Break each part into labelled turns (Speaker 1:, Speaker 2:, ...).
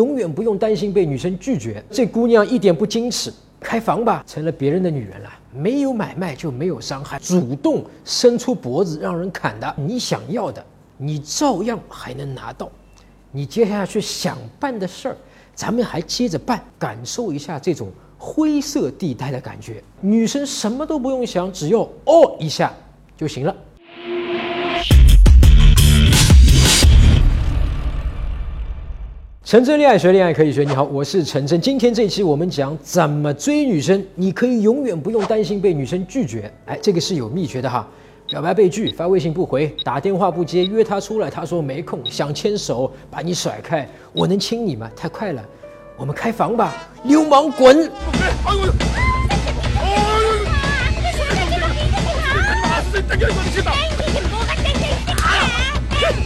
Speaker 1: 永远不用担心被女生拒绝。这姑娘一点不矜持，开房吧，成了别人的女人了。没有买卖就没有伤害，主动伸出脖子让人砍的，你想要的，你照样还能拿到。你接下去想办的事儿，咱们还接着办，感受一下这种灰色地带的感觉。女生什么都不用想，只要哦一下就行了。陈真恋爱学恋爱可以学，你好，我是陈真。今天这期我们讲怎么追女生，你可以永远不用担心被女生拒绝。哎，这个是有秘诀的哈。表白被拒，发微信不回，打电话不接，约她出来，她说没空，想牵手，把你甩开，我能亲你吗？太快了，我们开房吧，流氓滚！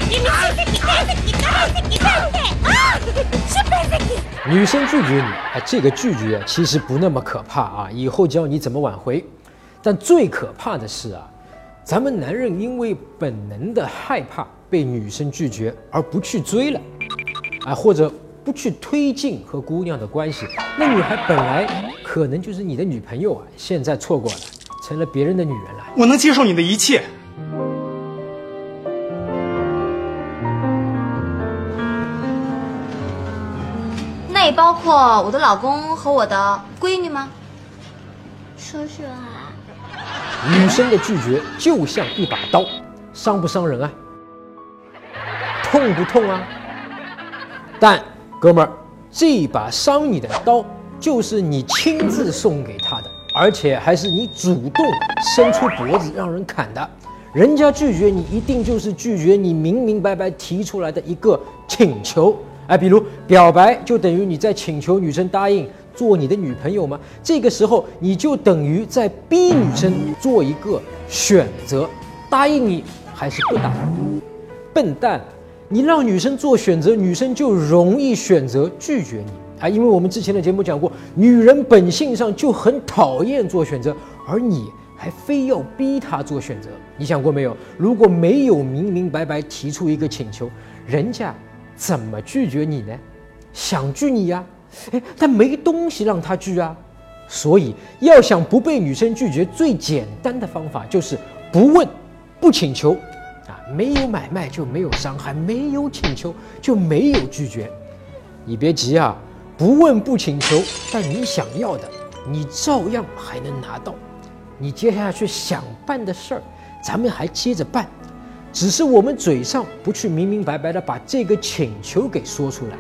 Speaker 1: 女生拒绝你，哎，这个拒绝其实不那么可怕啊，以后教你怎么挽回。但最可怕的是啊，咱们男人因为本能的害怕被女生拒绝而不去追了，啊，或者不去推进和姑娘的关系，那女孩本来可能就是你的女朋友啊，现在错过了，成了别人的女人了。
Speaker 2: 我能接受你的一切。
Speaker 3: 那也包括我的老公和我的闺女吗？
Speaker 4: 叔叔啊，
Speaker 1: 女生的拒绝就像一把刀，伤不伤人啊？痛不痛啊？但哥们儿，这把伤你的刀就是你亲自送给他的，而且还是你主动伸出脖子让人砍的。人家拒绝你，一定就是拒绝你明明白白提出来的一个请求。哎，比如表白就等于你在请求女生答应做你的女朋友吗？这个时候你就等于在逼女生做一个选择，答应你还是不答应？笨蛋，你让女生做选择，女生就容易选择拒绝你啊！因为我们之前的节目讲过，女人本性上就很讨厌做选择，而你还非要逼她做选择，你想过没有？如果没有明明白白提出一个请求，人家。怎么拒绝你呢？想拒你呀，哎，但没东西让他拒啊。所以要想不被女生拒绝，最简单的方法就是不问，不请求，啊，没有买卖就没有伤害，没有请求就没有拒绝。你别急啊，不问不请求，但你想要的，你照样还能拿到。你接下去想办的事儿，咱们还接着办。只是我们嘴上不去明明白白的把这个请求给说出来，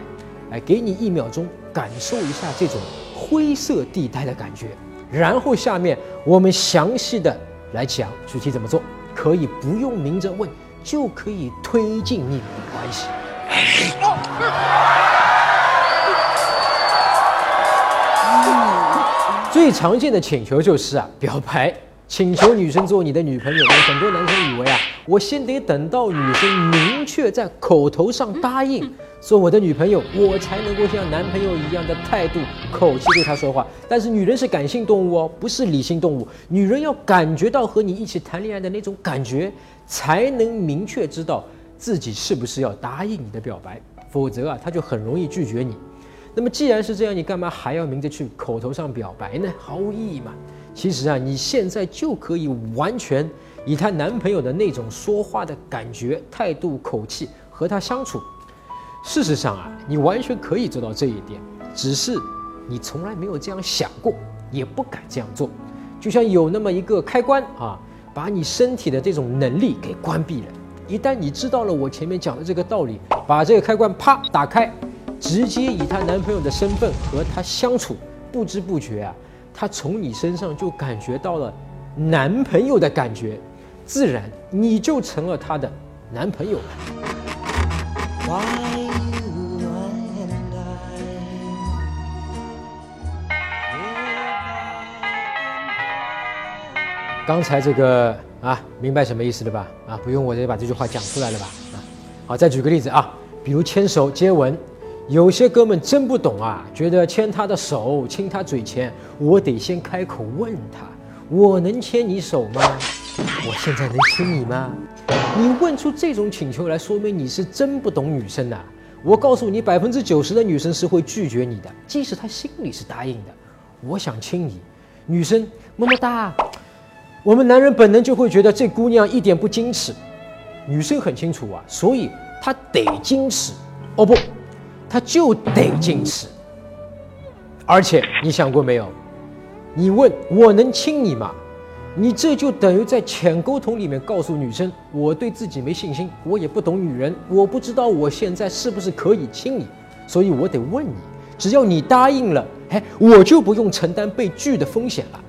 Speaker 1: 哎，给你一秒钟感受一下这种灰色地带的感觉，然后下面我们详细的来讲具体怎么做，可以不用明着问就可以推进你们的关系。最常见的请求就是啊，表白。请求女生做你的女朋友，很多男生以为啊，我先得等到女生明确在口头上答应做我的女朋友，我才能够像男朋友一样的态度、口气对她说话。但是女人是感性动物哦，不是理性动物。女人要感觉到和你一起谈恋爱的那种感觉，才能明确知道自己是不是要答应你的表白，否则啊，她就很容易拒绝你。那么既然是这样，你干嘛还要明着去口头上表白呢？毫无意义嘛。其实啊，你现在就可以完全以她男朋友的那种说话的感觉、态度、口气和她相处。事实上啊，你完全可以做到这一点，只是你从来没有这样想过，也不敢这样做。就像有那么一个开关啊，把你身体的这种能力给关闭了。一旦你知道了我前面讲的这个道理，把这个开关啪打开，直接以她男朋友的身份和她相处，不知不觉啊。他从你身上就感觉到了男朋友的感觉，自然你就成了他的男朋友了。刚才这个啊，明白什么意思了吧？啊，不用我再把这句话讲出来了吧？啊，好，再举个例子啊，比如牵手、接吻。有些哥们真不懂啊，觉得牵他的手、亲他嘴前，我得先开口问他：我能牵你手吗？我现在能亲你吗？你问出这种请求来，说明你是真不懂女生呐。我告诉你，百分之九十的女生是会拒绝你的，即使她心里是答应的。我想亲你，女生么么哒。我们男人本能就会觉得这姑娘一点不矜持，女生很清楚啊，所以她得矜持。哦不，他就得矜持。而且你想过没有？你问我能亲你吗？你这就等于在浅沟通里面告诉女生，我对自己没信心，我也不懂女人，我不知道我现在是不是可以亲你，所以我得问你。只要你答应了，哎，我就不用承担被拒的风险了。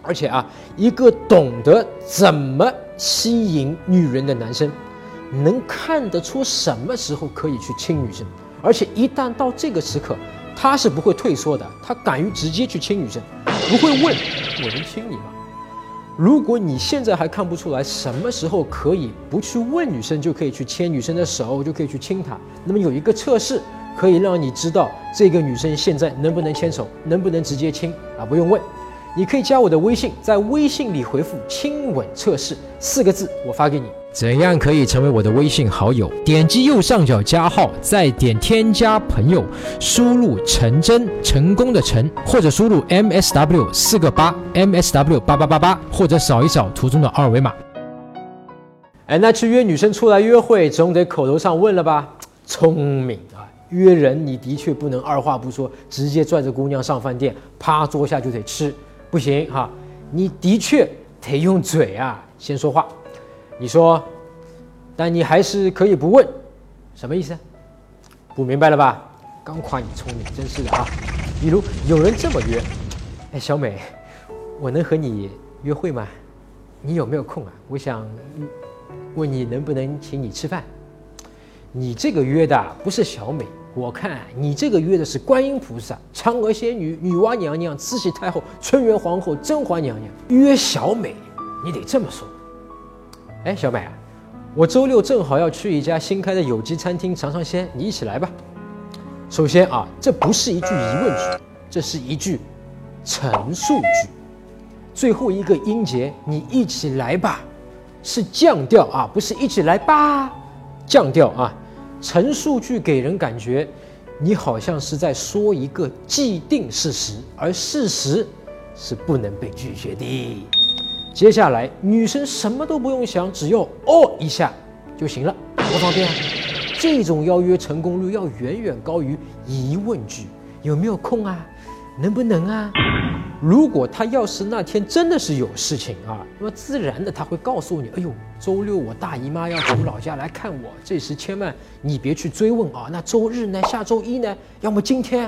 Speaker 1: 而且啊，一个懂得怎么吸引女人的男生，能看得出什么时候可以去亲女生，而且一旦到这个时刻，他是不会退缩的，他敢于直接去亲女生，不会问我能亲你吗？如果你现在还看不出来什么时候可以不去问女生就可以去牵女生的手，就可以去亲她，那么有一个测试可以让你知道这个女生现在能不能牵手，能不能直接亲啊？不用问，你可以加我的微信，在微信里回复“亲吻测试”四个字，我发给你。怎样可以成为我的微信好友？点击右上角加号，再点添加朋友，输入陈真，成功的陈，或者输入 M S W 四个八 M S W 八八八八，或者扫一扫图中的二维码。哎，那去约女生出来约会，总得口头上问了吧？聪明啊！约人你的确不能二话不说，直接拽着姑娘上饭店，趴桌下就得吃，不行哈！你的确得用嘴啊，先说话。你说，但你还是可以不问，什么意思？不明白了吧？刚夸你聪明，真是的啊！比如有人这么约，哎，小美，我能和你约会吗？你有没有空啊？我想问你能不能请你吃饭？你这个约的不是小美，我看你这个约的是观音菩萨、嫦娥仙女、女娲娘娘、慈禧太后、纯元皇后、甄嬛娘娘。约小美，你得这么说。哎，小美啊，我周六正好要去一家新开的有机餐厅尝尝鲜，你一起来吧。首先啊，这不是一句疑问句，这是一句陈述句。最后一个音节，你一起来吧，是降调啊，不是一起来吧，降调啊。陈述句给人感觉，你好像是在说一个既定事实，而事实是不能被拒绝的。接下来，女生什么都不用想，只要哦一下就行了，多方便啊！这种邀约成功率要远远高于疑问句，有没有空啊？能不能啊？如果他要是那天真的是有事情啊，那么自然的他会告诉你，哎呦，周六我大姨妈要从老家来看我，这时千万你别去追问啊。那周日呢？下周一呢？要么今天，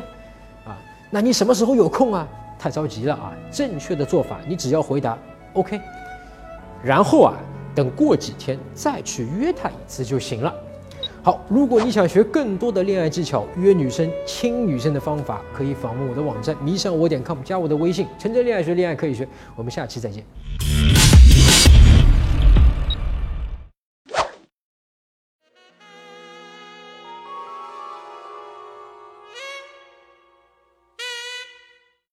Speaker 1: 啊，那你什么时候有空啊？太着急了啊！正确的做法，你只要回答。OK，然后啊，等过几天再去约他一次就行了。好，如果你想学更多的恋爱技巧，约女生、亲女生的方法，可以访问我的网站迷上我点 com，加我的微信，陈真恋爱学，恋爱可以学。我们下期再见。